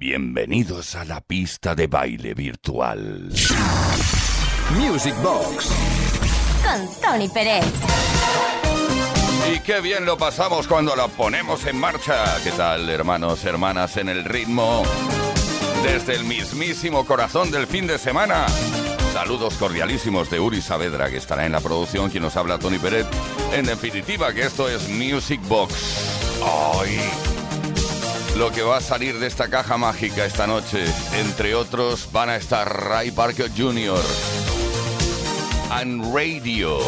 Bienvenidos a la pista de baile virtual. Music Box. Con Tony Pérez. Y qué bien lo pasamos cuando la ponemos en marcha. ¿Qué tal, hermanos, hermanas, en el ritmo? Desde el mismísimo corazón del fin de semana. Saludos cordialísimos de Uri Saavedra, que estará en la producción, quien nos habla Tony Pérez. En definitiva, que esto es Music Box. ¡Ay! Lo que va a salir de esta caja mágica esta noche, entre otros, van a estar Ray Parker Jr. and Radio.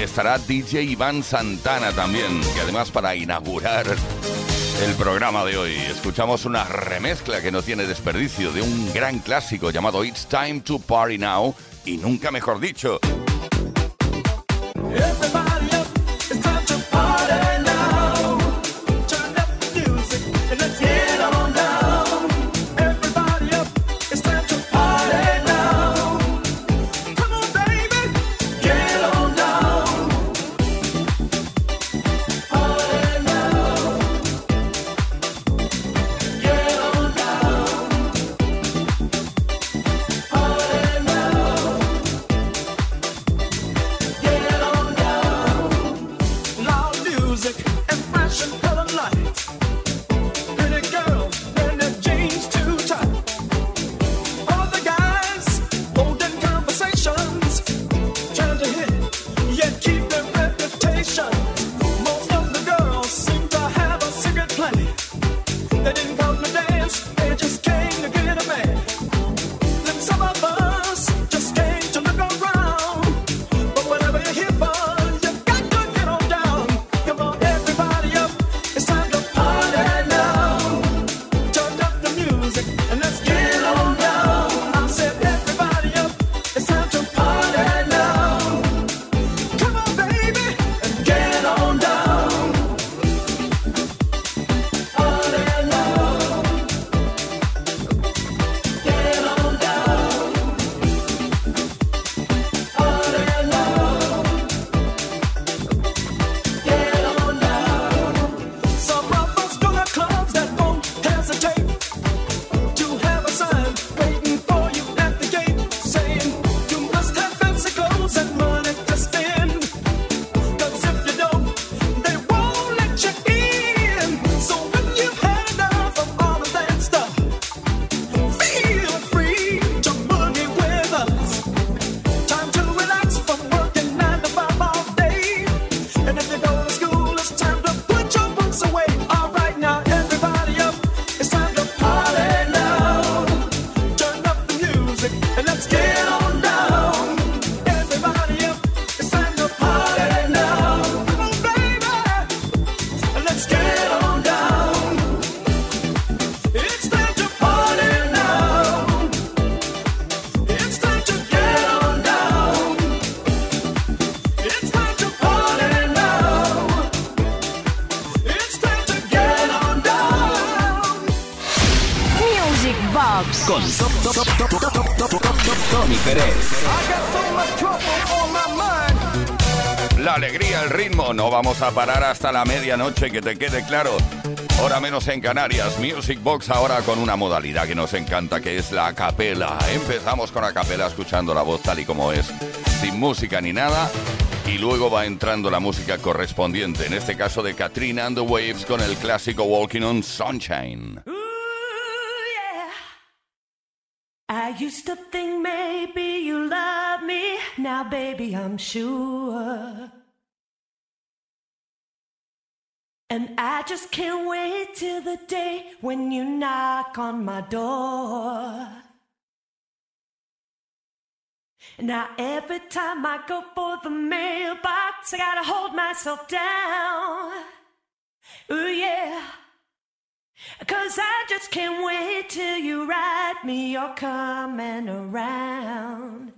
Estará DJ Iván Santana también, que además para inaugurar el programa de hoy escuchamos una remezcla que no tiene desperdicio de un gran clásico llamado It's Time to Party Now y nunca mejor dicho. Vamos a parar hasta la medianoche, que te quede claro. Hora menos en Canarias, Music Box ahora con una modalidad que nos encanta, que es la capela. Empezamos con la capela escuchando la voz tal y como es, sin música ni nada, y luego va entrando la música correspondiente, en este caso de Katrina and the Waves con el clásico Walking on Sunshine. Used to think maybe you love me, now baby I'm sure. And I just can't wait till the day when you knock on my door. Now every time I go for the mailbox, I gotta hold myself down. Ooh yeah. Cause I just can't wait till you write me you're coming around.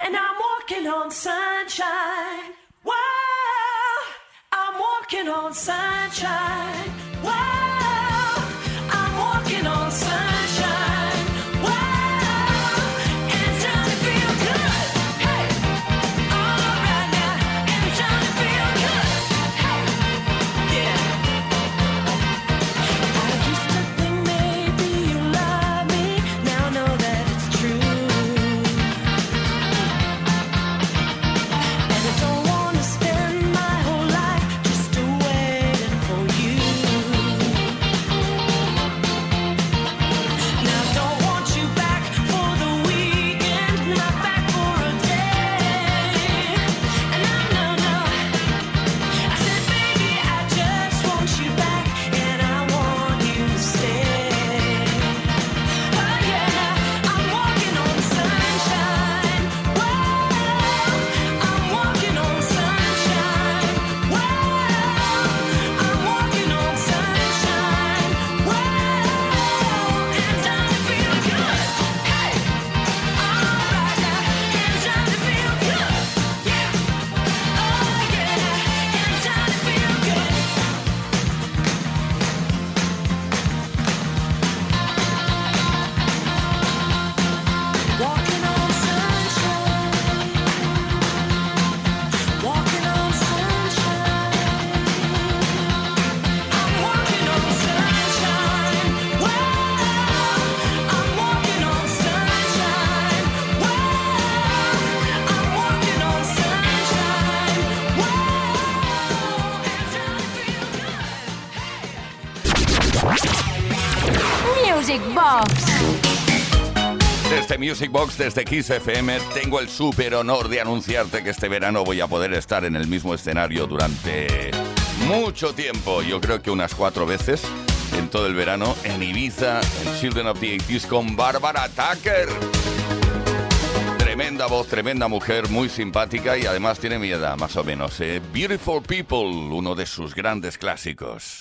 And I'm walking on sunshine. Whoa walking on sunshine. Wow, Music desde Kiss FM, tengo el súper honor de anunciarte que este verano voy a poder estar en el mismo escenario durante mucho tiempo. Yo creo que unas cuatro veces en todo el verano en Ibiza, en Children of the 80s con Barbara Tucker. Tremenda voz, tremenda mujer, muy simpática y además tiene mi más o menos. ¿eh? Beautiful People, uno de sus grandes clásicos.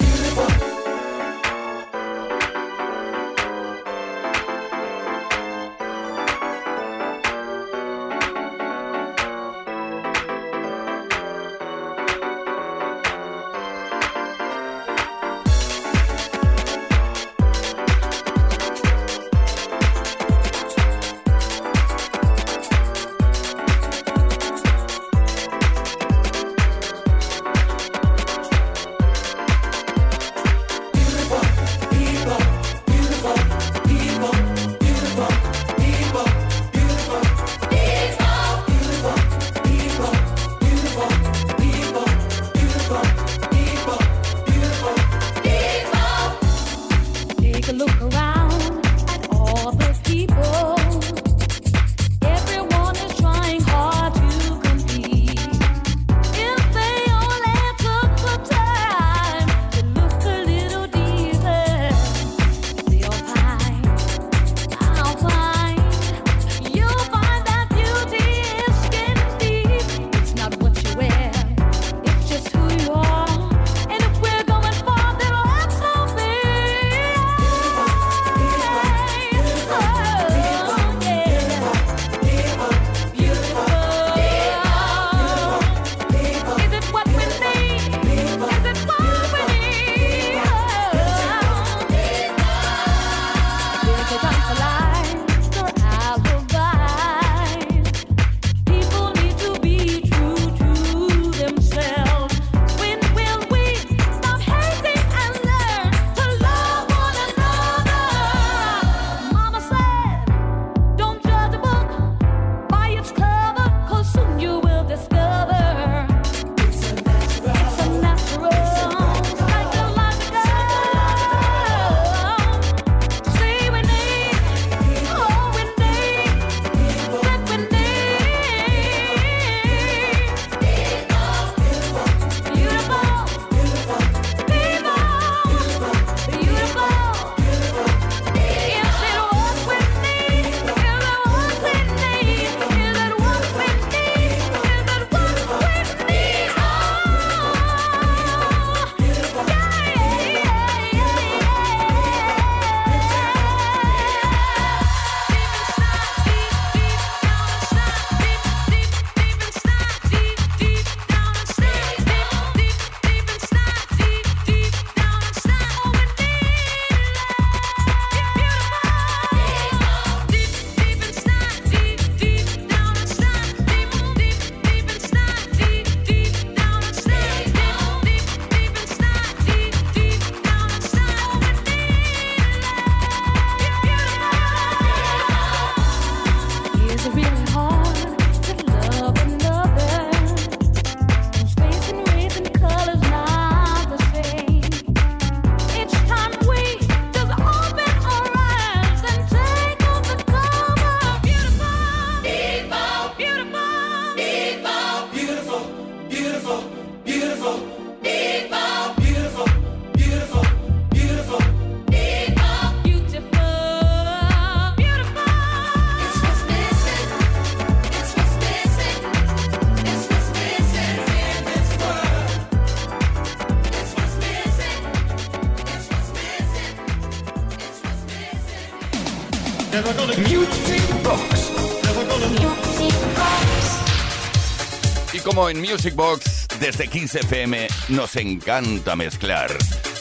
Como en Music Box, desde 15 FM, nos encanta mezclar.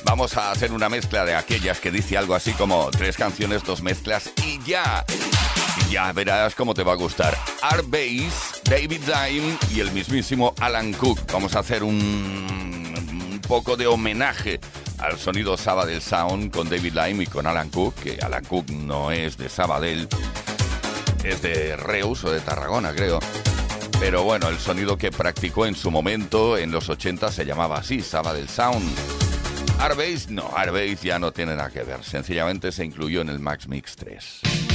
Vamos a hacer una mezcla de aquellas que dice algo así como tres canciones, dos mezclas y ya. ya verás cómo te va a gustar. Art Bass, David Dime y el mismísimo Alan Cook. Vamos a hacer un poco de homenaje al sonido Sabadell Sound con David Lime y con Alan Cook, que Alan Cook no es de Sabadell, es de Reus o de Tarragona, creo. Pero bueno, el sonido que practicó en su momento, en los 80, se llamaba así, Saba del Sound. Arbase, no, Arbase ya no tiene nada que ver. Sencillamente se incluyó en el Max Mix 3.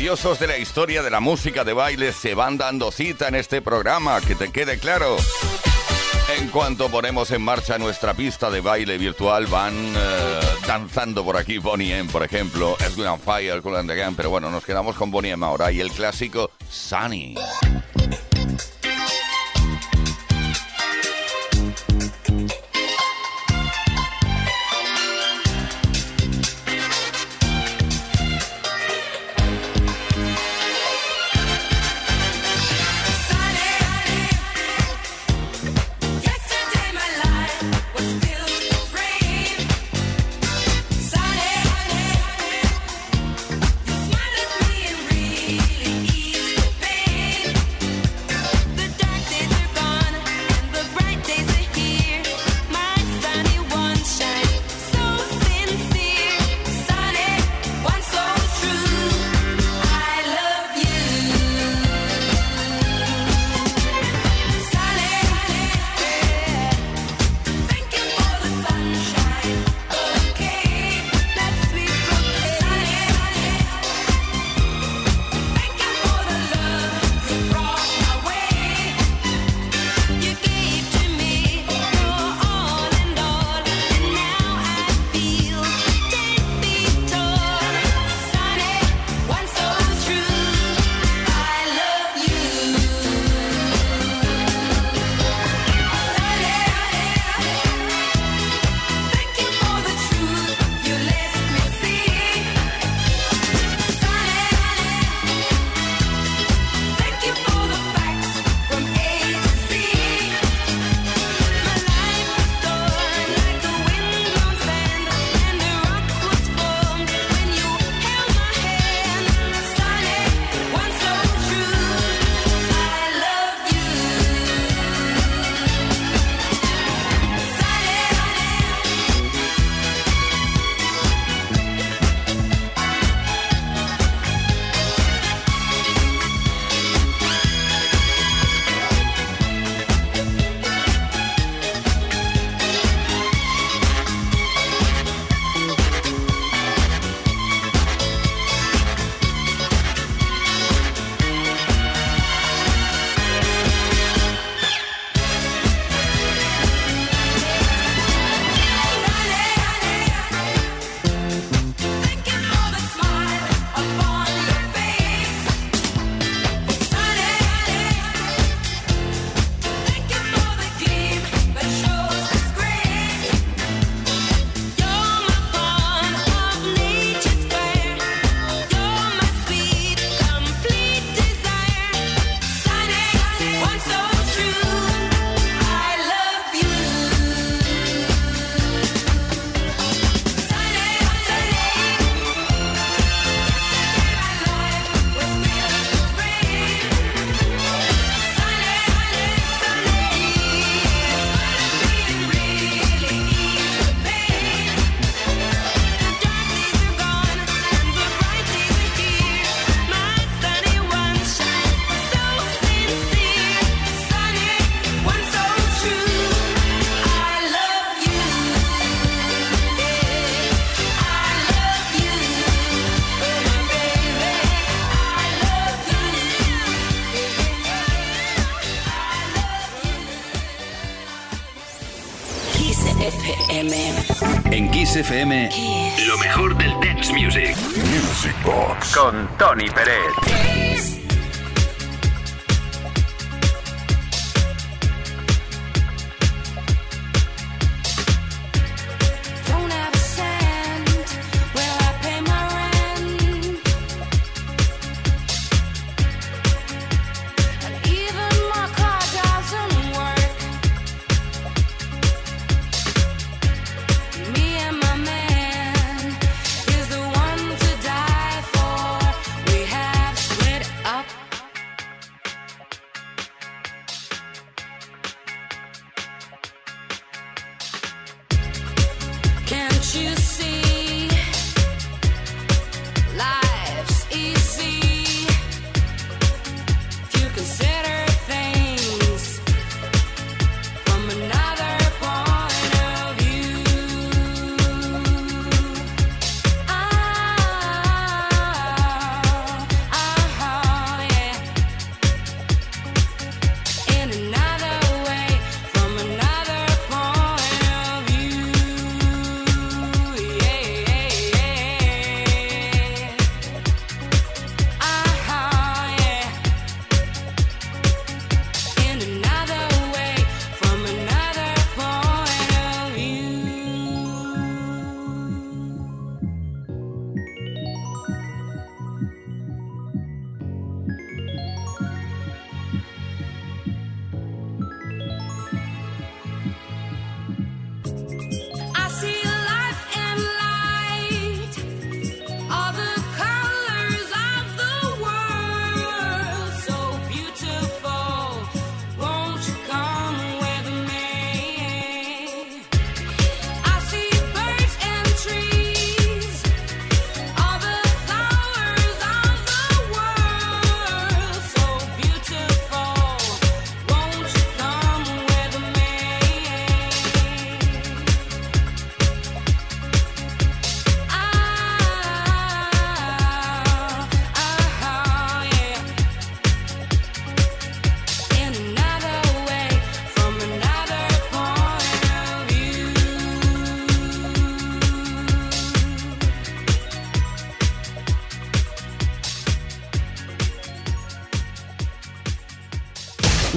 grandiosos de la historia de la música de baile se van dando cita en este programa, que te quede claro. En cuanto ponemos en marcha nuestra pista de baile virtual, van eh, danzando por aquí Bonnie M, por ejemplo, Edwin Fire, Cool and the Gang, pero bueno, nos quedamos con Bonnie M ahora y el clásico Sunny.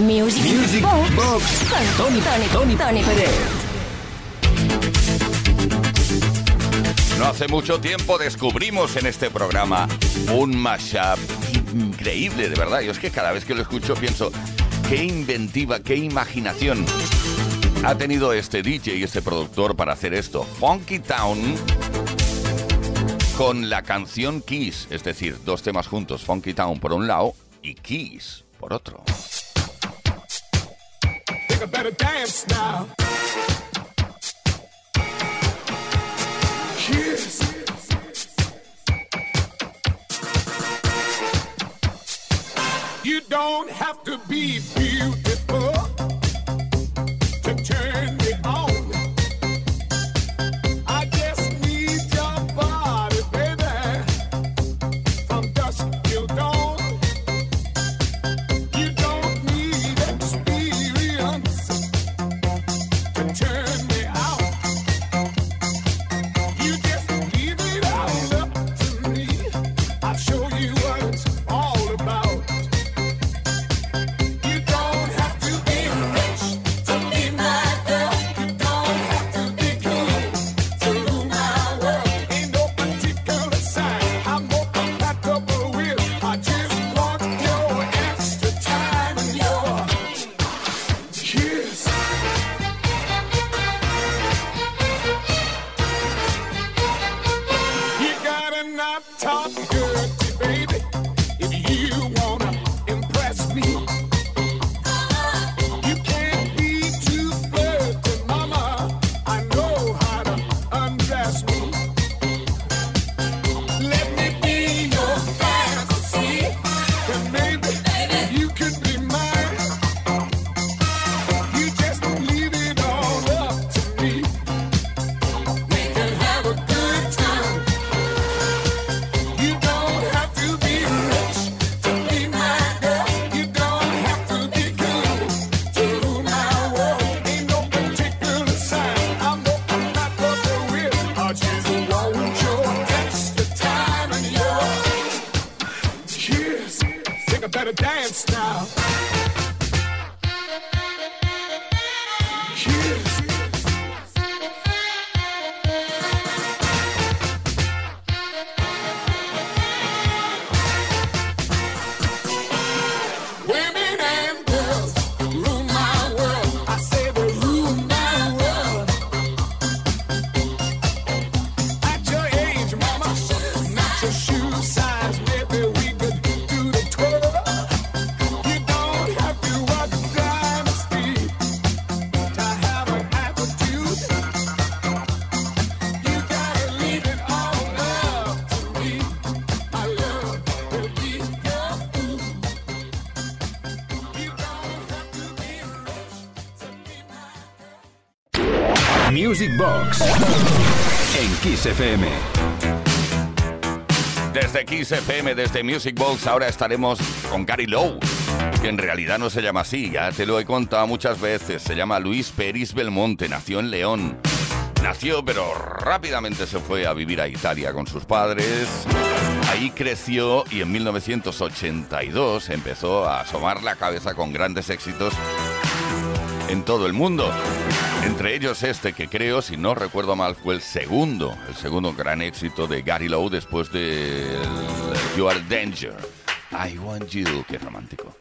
Music, Music Box Box. con Tony, Tony, Tony Tony Pérez. No hace mucho tiempo descubrimos en este programa un mashup increíble, de verdad. Yo es que cada vez que lo escucho pienso, qué inventiva, qué imaginación ha tenido este DJ y este productor para hacer esto. Funky Town con la canción Kiss, es decir, dos temas juntos, Funky Town por un lado y Kiss por otro. I better dance now. Kiss. You don't have to be beautiful Music Box. En Kiss FM. Desde Kiss FM, desde Music Box, ahora estaremos con Gary Lowe, que en realidad no se llama así, ya te lo he contado muchas veces. Se llama Luis Peris Belmonte, nació en León. Nació, pero rápidamente se fue a vivir a Italia con sus padres. Ahí creció y en 1982 empezó a asomar la cabeza con grandes éxitos en todo el mundo. Entre ellos este que creo, si no recuerdo mal, fue el segundo, el segundo gran éxito de Gary Lowe después de You Are Danger. I Want You, qué romántico.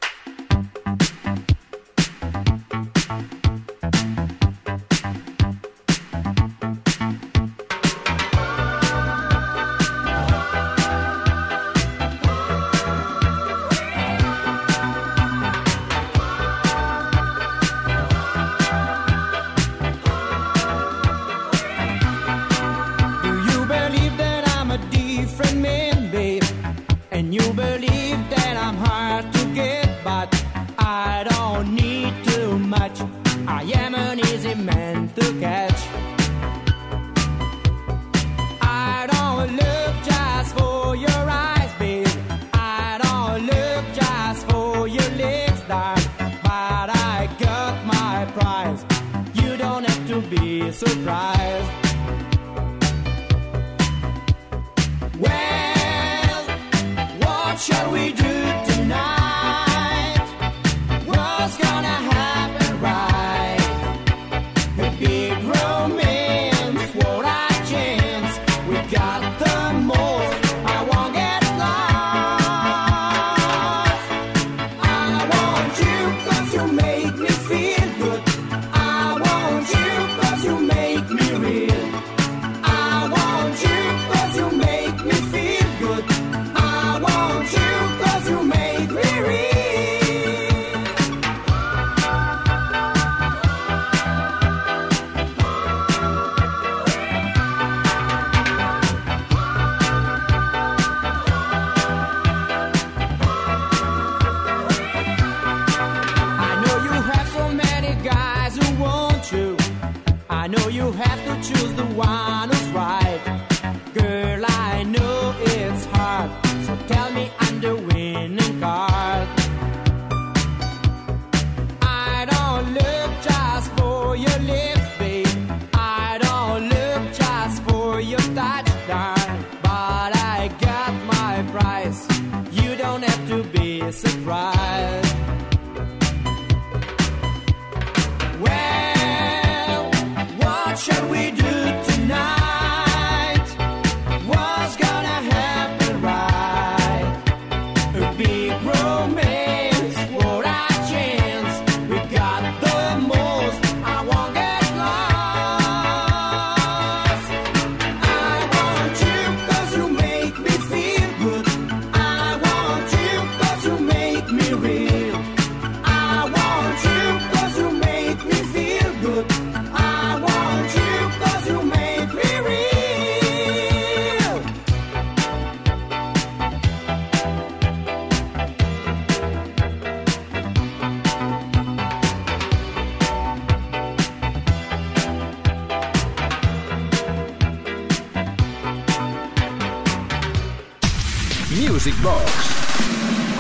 Music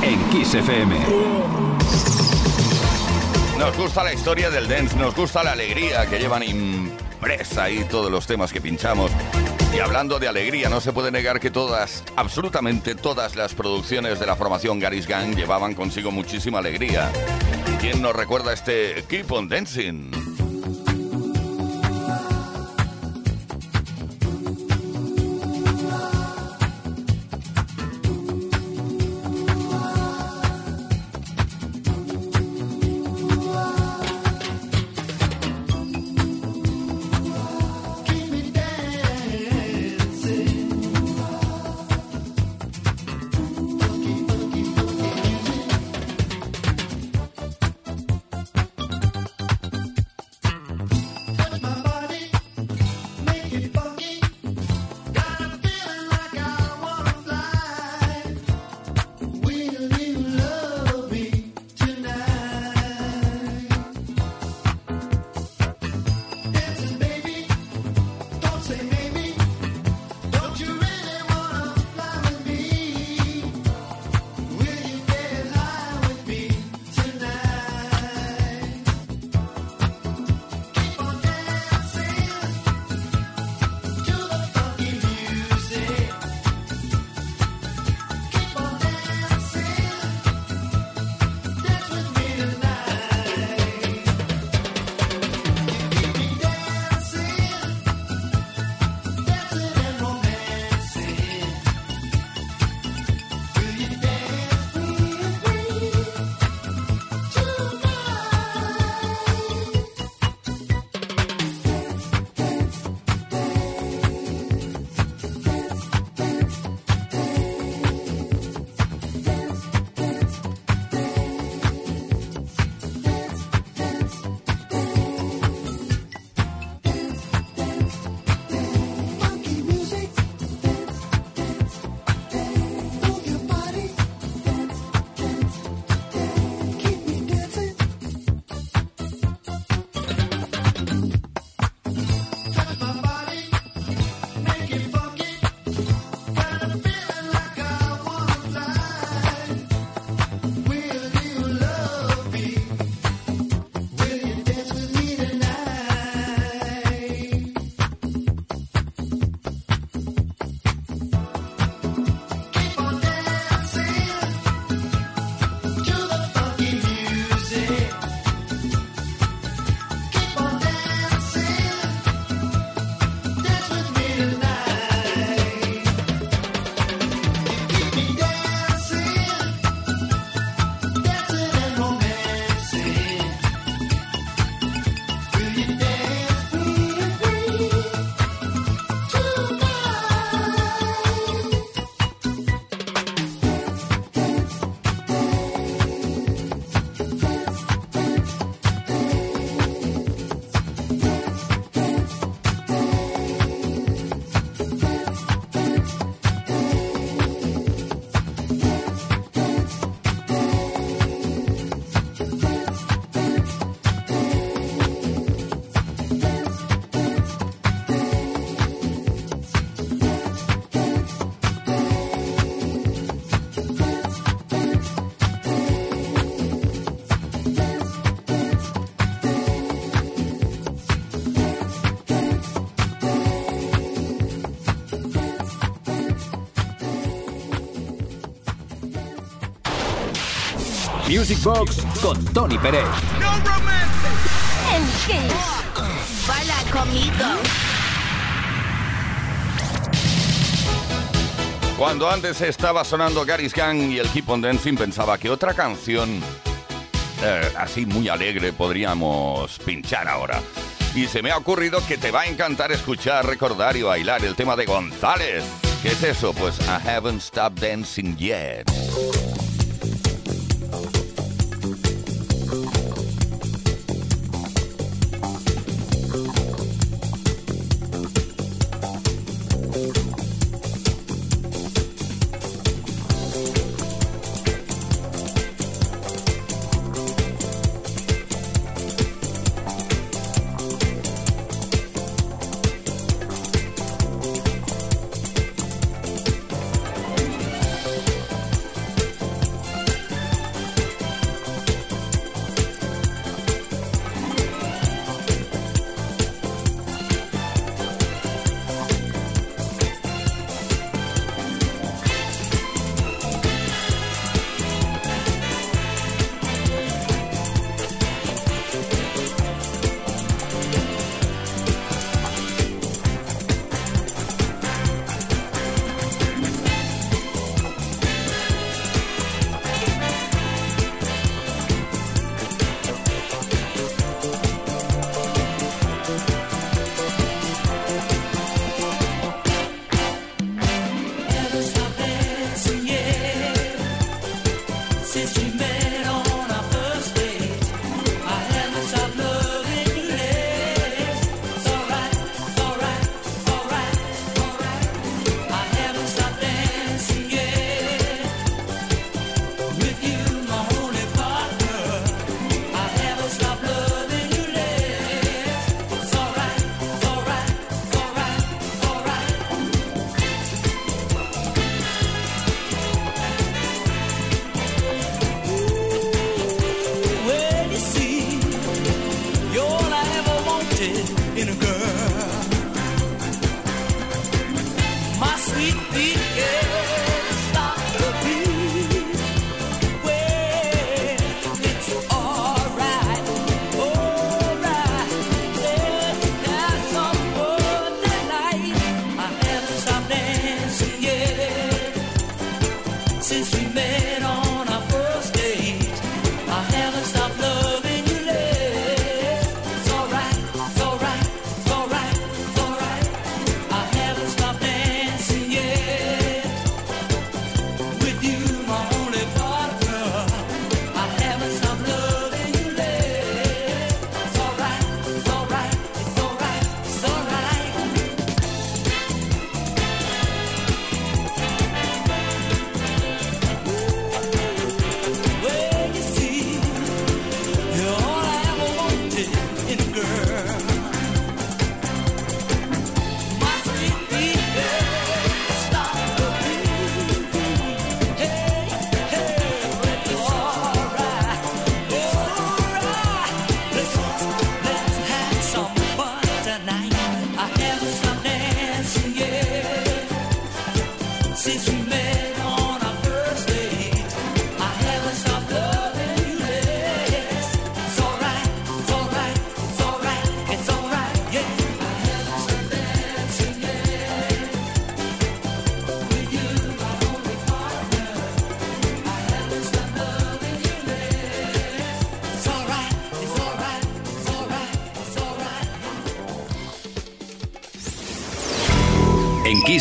en Kiss. Nos gusta la historia del dance, nos gusta la alegría que llevan impresa ahí todos los temas que pinchamos. Y hablando de alegría, no se puede negar que todas, absolutamente todas las producciones de la formación Gary's Gang llevaban consigo muchísima alegría. ¿Quién nos recuerda este Keep on Dancing? Music Box con Tony Pérez. En Kiss. Baila conmigo. Cuando antes estaba sonando Gary's Gang y el Keep on Dancing, pensaba que otra canción eh, así muy alegre podríamos pinchar ahora. Y se me ha ocurrido que te va a encantar escuchar, recordar y bailar el tema de González. ¿Qué es eso? Pues I haven't stopped dancing yet.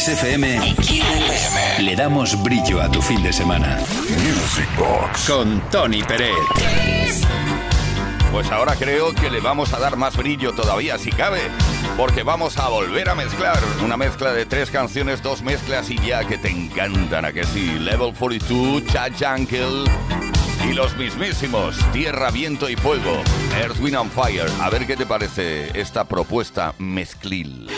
En Kiss FM le damos brillo a tu fin de semana. Music Box con Tony Pérez. Pues ahora creo que le vamos a dar más brillo todavía, si cabe, porque vamos a volver a mezclar una mezcla de tres canciones, dos mezclas y ya que te encantan, a que sí. Level 42, Chad Jankel y los mismísimos Tierra, Viento y Fuego, Earth, Wind and Fire. A ver qué te parece esta propuesta mezclil.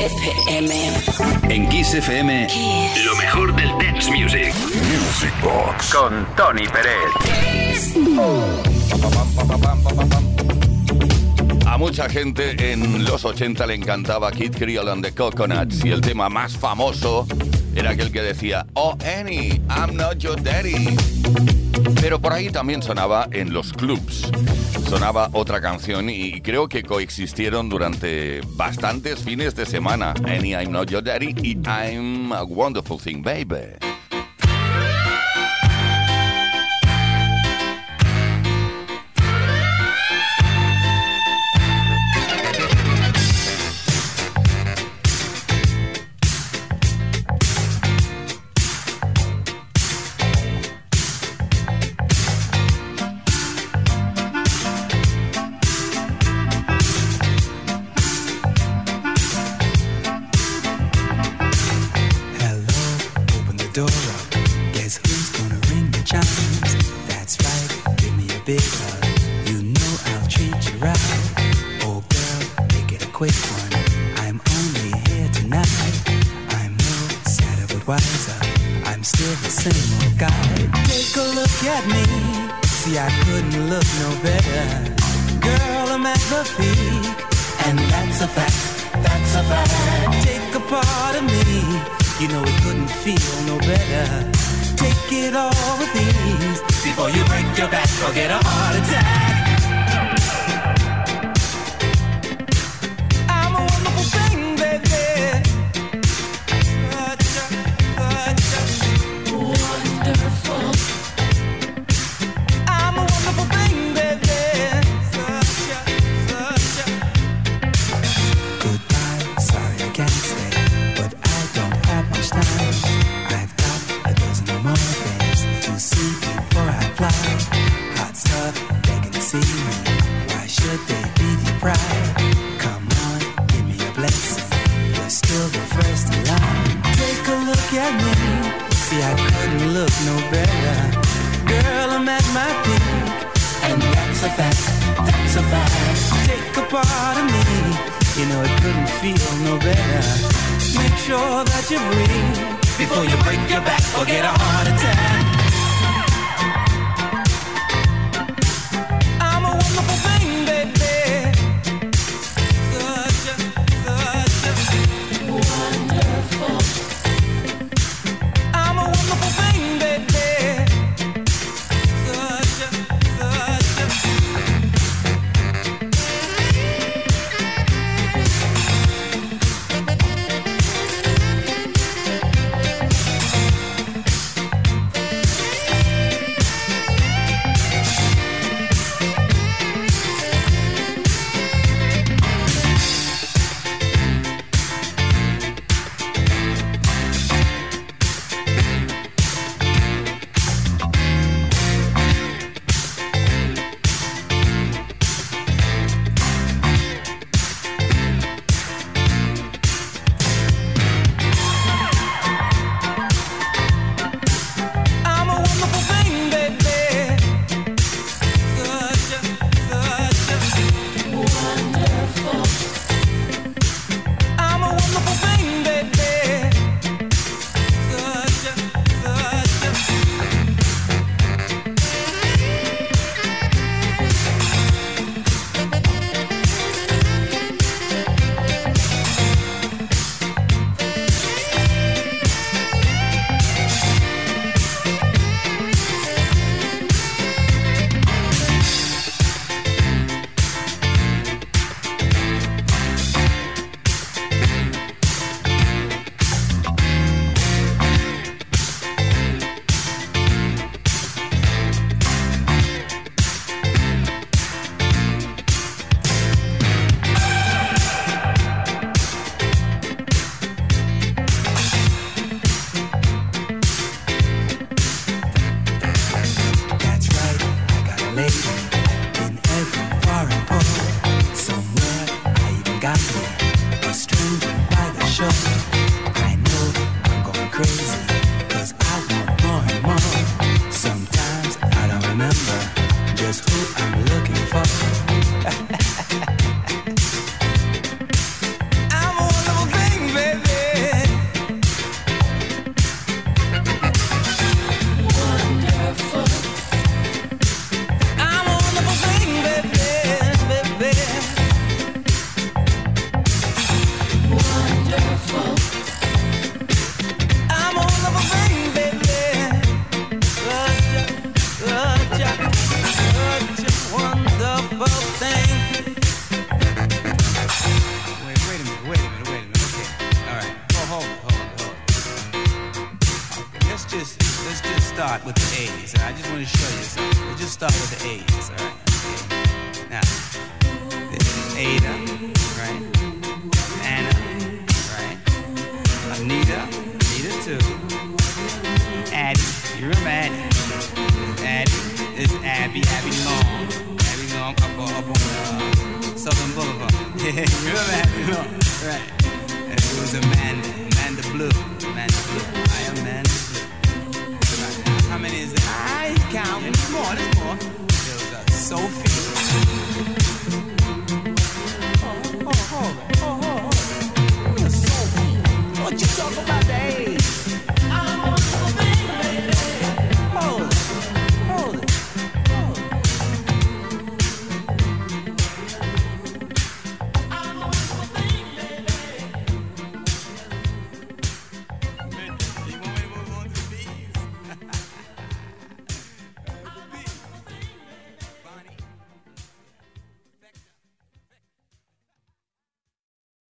FM. En Kiss FM, lo mejor del dance music. Music Box. Con Tony Pérez. A mucha gente en los 80 le encantaba Kid Creole and the Coconuts y el tema más famoso era aquel que decía, Oh, Annie, I'm not your daddy. Pero por ahí también sonaba en los clubs. Sonaba otra canción y creo que coexistieron durante bastantes fines de semana. Any I'm Not Your Daddy y I'm a Wonderful Thing, Baby. You know it couldn't feel no better. Take it all with ease before you break your back or get a heart attack.